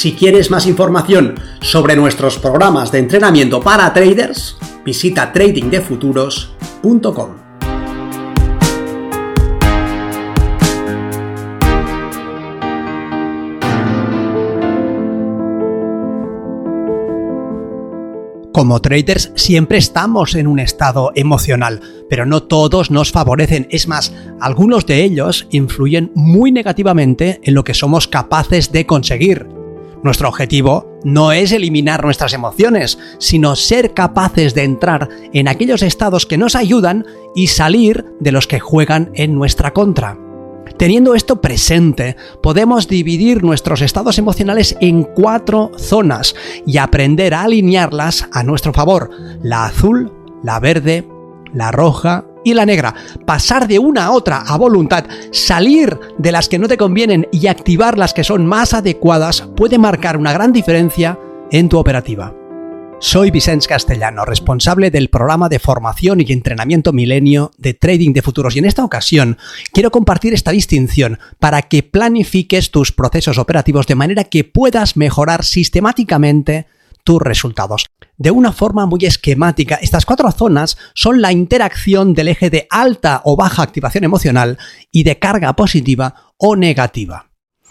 Si quieres más información sobre nuestros programas de entrenamiento para traders, visita tradingdefuturos.com. Como traders siempre estamos en un estado emocional, pero no todos nos favorecen. Es más, algunos de ellos influyen muy negativamente en lo que somos capaces de conseguir. Nuestro objetivo no es eliminar nuestras emociones, sino ser capaces de entrar en aquellos estados que nos ayudan y salir de los que juegan en nuestra contra. Teniendo esto presente, podemos dividir nuestros estados emocionales en cuatro zonas y aprender a alinearlas a nuestro favor. La azul, la verde, la roja y la negra. Pasar de una a otra a voluntad, salir de las que no te convienen y activar las que son más adecuadas puede marcar una gran diferencia en tu operativa. Soy Vicente Castellano, responsable del programa de formación y entrenamiento milenio de trading de futuros y en esta ocasión quiero compartir esta distinción para que planifiques tus procesos operativos de manera que puedas mejorar sistemáticamente tus resultados. De una forma muy esquemática, estas cuatro zonas son la interacción del eje de alta o baja activación emocional y de carga positiva o negativa.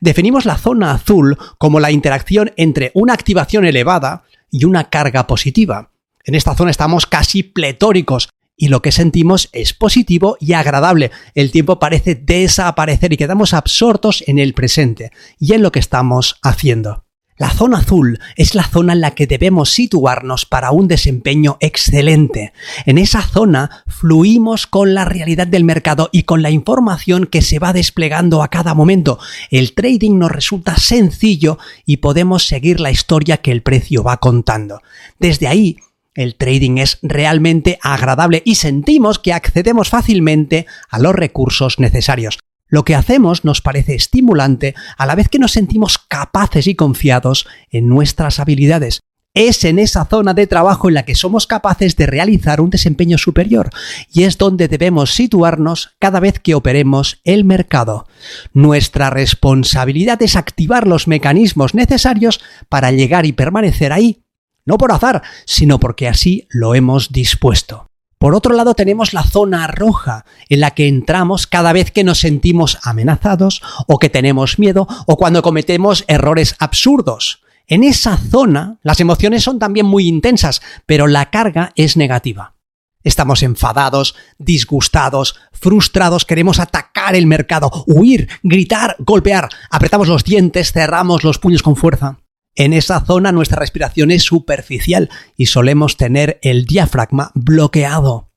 Definimos la zona azul como la interacción entre una activación elevada, y una carga positiva. En esta zona estamos casi pletóricos y lo que sentimos es positivo y agradable. El tiempo parece desaparecer y quedamos absortos en el presente y en lo que estamos haciendo. La zona azul es la zona en la que debemos situarnos para un desempeño excelente. En esa zona fluimos con la realidad del mercado y con la información que se va desplegando a cada momento. El trading nos resulta sencillo y podemos seguir la historia que el precio va contando. Desde ahí, el trading es realmente agradable y sentimos que accedemos fácilmente a los recursos necesarios. Lo que hacemos nos parece estimulante a la vez que nos sentimos capaces y confiados en nuestras habilidades. Es en esa zona de trabajo en la que somos capaces de realizar un desempeño superior y es donde debemos situarnos cada vez que operemos el mercado. Nuestra responsabilidad es activar los mecanismos necesarios para llegar y permanecer ahí, no por azar, sino porque así lo hemos dispuesto. Por otro lado tenemos la zona roja, en la que entramos cada vez que nos sentimos amenazados o que tenemos miedo o cuando cometemos errores absurdos. En esa zona las emociones son también muy intensas, pero la carga es negativa. Estamos enfadados, disgustados, frustrados, queremos atacar el mercado, huir, gritar, golpear, apretamos los dientes, cerramos los puños con fuerza. En esa zona nuestra respiración es superficial y solemos tener el diafragma bloqueado.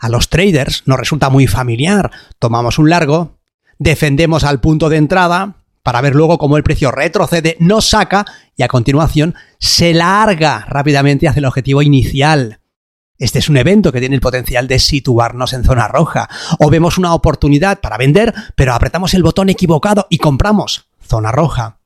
A los traders nos resulta muy familiar. Tomamos un largo, defendemos al punto de entrada para ver luego cómo el precio retrocede, nos saca y a continuación se larga rápidamente hacia el objetivo inicial. Este es un evento que tiene el potencial de situarnos en zona roja. O vemos una oportunidad para vender, pero apretamos el botón equivocado y compramos zona roja.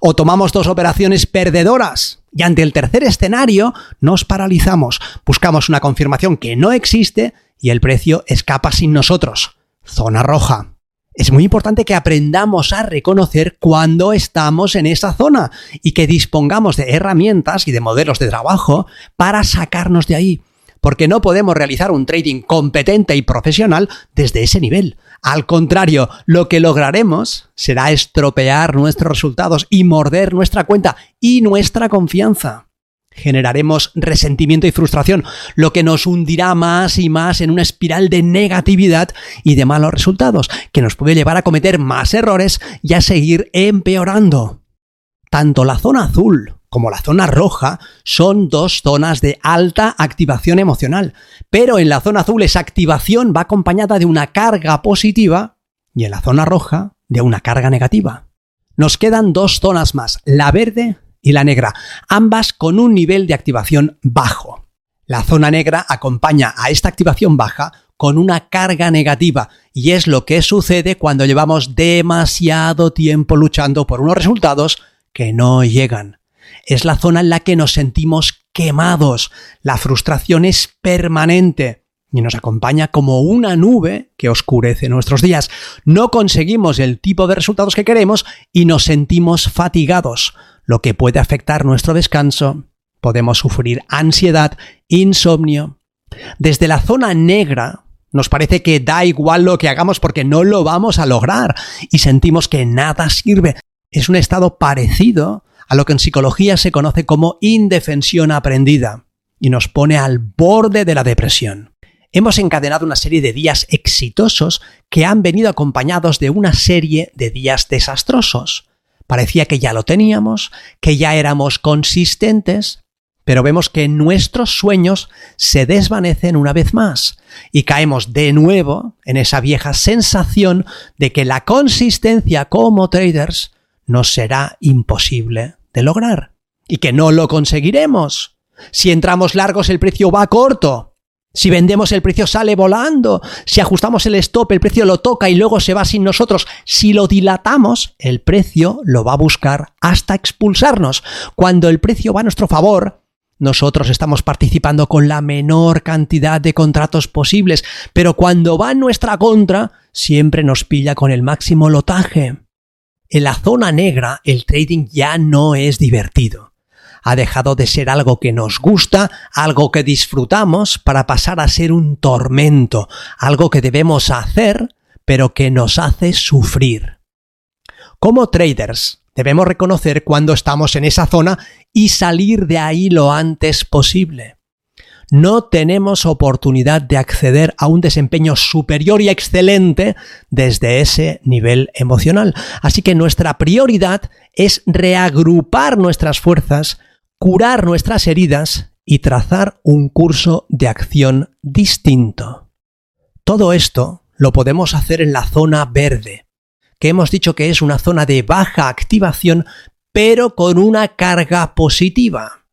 O tomamos dos operaciones perdedoras y ante el tercer escenario nos paralizamos, buscamos una confirmación que no existe y el precio escapa sin nosotros. Zona roja. Es muy importante que aprendamos a reconocer cuando estamos en esa zona y que dispongamos de herramientas y de modelos de trabajo para sacarnos de ahí porque no podemos realizar un trading competente y profesional desde ese nivel. Al contrario, lo que lograremos será estropear nuestros resultados y morder nuestra cuenta y nuestra confianza. Generaremos resentimiento y frustración, lo que nos hundirá más y más en una espiral de negatividad y de malos resultados, que nos puede llevar a cometer más errores y a seguir empeorando. Tanto la zona azul como la zona roja, son dos zonas de alta activación emocional. Pero en la zona azul esa activación va acompañada de una carga positiva y en la zona roja de una carga negativa. Nos quedan dos zonas más, la verde y la negra, ambas con un nivel de activación bajo. La zona negra acompaña a esta activación baja con una carga negativa y es lo que sucede cuando llevamos demasiado tiempo luchando por unos resultados que no llegan. Es la zona en la que nos sentimos quemados, la frustración es permanente y nos acompaña como una nube que oscurece nuestros días. No conseguimos el tipo de resultados que queremos y nos sentimos fatigados, lo que puede afectar nuestro descanso. Podemos sufrir ansiedad, insomnio. Desde la zona negra nos parece que da igual lo que hagamos porque no lo vamos a lograr y sentimos que nada sirve. Es un estado parecido a lo que en psicología se conoce como indefensión aprendida y nos pone al borde de la depresión. Hemos encadenado una serie de días exitosos que han venido acompañados de una serie de días desastrosos. Parecía que ya lo teníamos, que ya éramos consistentes, pero vemos que nuestros sueños se desvanecen una vez más y caemos de nuevo en esa vieja sensación de que la consistencia como traders nos será imposible de lograr y que no lo conseguiremos. Si entramos largos el precio va corto. Si vendemos el precio sale volando. Si ajustamos el stop el precio lo toca y luego se va sin nosotros. Si lo dilatamos el precio lo va a buscar hasta expulsarnos. Cuando el precio va a nuestro favor, nosotros estamos participando con la menor cantidad de contratos posibles, pero cuando va en nuestra contra, siempre nos pilla con el máximo lotaje. En la zona negra, el trading ya no es divertido. Ha dejado de ser algo que nos gusta, algo que disfrutamos, para pasar a ser un tormento, algo que debemos hacer, pero que nos hace sufrir. Como traders, Debemos reconocer cuando estamos en esa zona y salir de ahí lo antes posible. No tenemos oportunidad de acceder a un desempeño superior y excelente desde ese nivel emocional. Así que nuestra prioridad es reagrupar nuestras fuerzas, curar nuestras heridas y trazar un curso de acción distinto. Todo esto lo podemos hacer en la zona verde, que hemos dicho que es una zona de baja activación, pero con una carga positiva.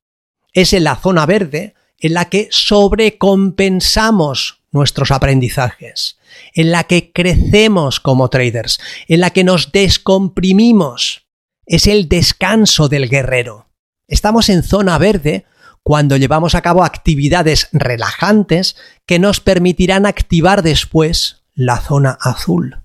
Es en la zona verde en la que sobrecompensamos nuestros aprendizajes, en la que crecemos como traders, en la que nos descomprimimos. Es el descanso del guerrero. Estamos en zona verde cuando llevamos a cabo actividades relajantes que nos permitirán activar después la zona azul.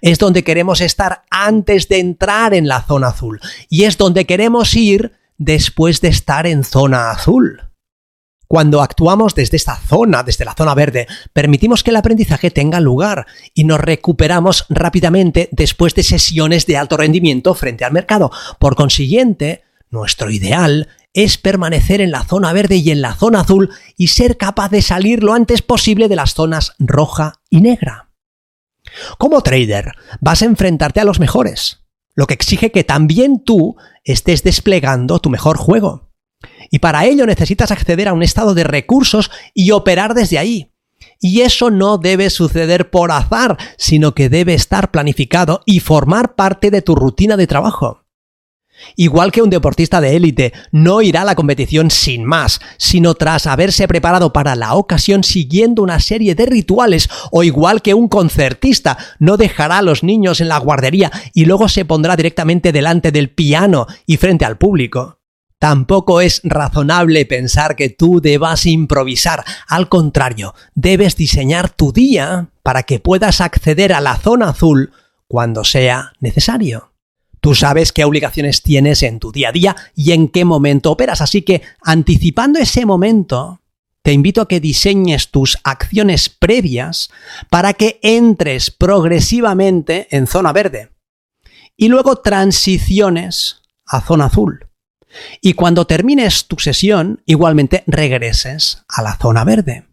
Es donde queremos estar antes de entrar en la zona azul. Y es donde queremos ir después de estar en zona azul. Cuando actuamos desde esta zona, desde la zona verde, permitimos que el aprendizaje tenga lugar y nos recuperamos rápidamente después de sesiones de alto rendimiento frente al mercado. Por consiguiente, nuestro ideal es permanecer en la zona verde y en la zona azul y ser capaz de salir lo antes posible de las zonas roja y negra. Como trader, vas a enfrentarte a los mejores, lo que exige que también tú estés desplegando tu mejor juego. Y para ello necesitas acceder a un estado de recursos y operar desde ahí. Y eso no debe suceder por azar, sino que debe estar planificado y formar parte de tu rutina de trabajo. Igual que un deportista de élite no irá a la competición sin más, sino tras haberse preparado para la ocasión siguiendo una serie de rituales, o igual que un concertista no dejará a los niños en la guardería y luego se pondrá directamente delante del piano y frente al público. Tampoco es razonable pensar que tú debas improvisar, al contrario, debes diseñar tu día para que puedas acceder a la zona azul cuando sea necesario. Tú sabes qué obligaciones tienes en tu día a día y en qué momento operas. Así que, anticipando ese momento, te invito a que diseñes tus acciones previas para que entres progresivamente en zona verde y luego transiciones a zona azul. Y cuando termines tu sesión, igualmente regreses a la zona verde.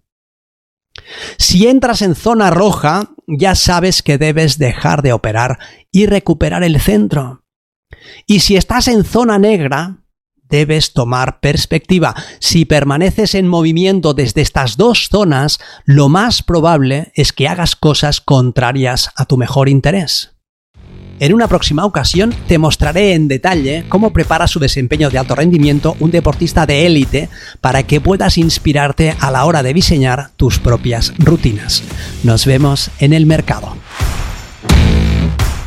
Si entras en zona roja, ya sabes que debes dejar de operar y recuperar el centro. Y si estás en zona negra, debes tomar perspectiva. Si permaneces en movimiento desde estas dos zonas, lo más probable es que hagas cosas contrarias a tu mejor interés. En una próxima ocasión te mostraré en detalle cómo prepara su desempeño de alto rendimiento un deportista de élite para que puedas inspirarte a la hora de diseñar tus propias rutinas. Nos vemos en el mercado.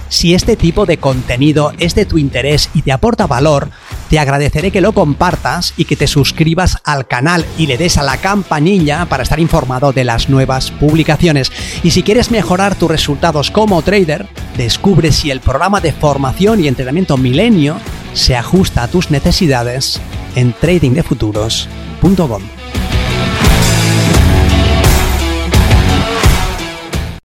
Si este tipo de contenido es de tu interés y te aporta valor, te agradeceré que lo compartas y que te suscribas al canal y le des a la campanilla para estar informado de las nuevas publicaciones. Y si quieres mejorar tus resultados como trader, descubre si el programa de formación y entrenamiento Milenio se ajusta a tus necesidades en tradingdefuturos.com.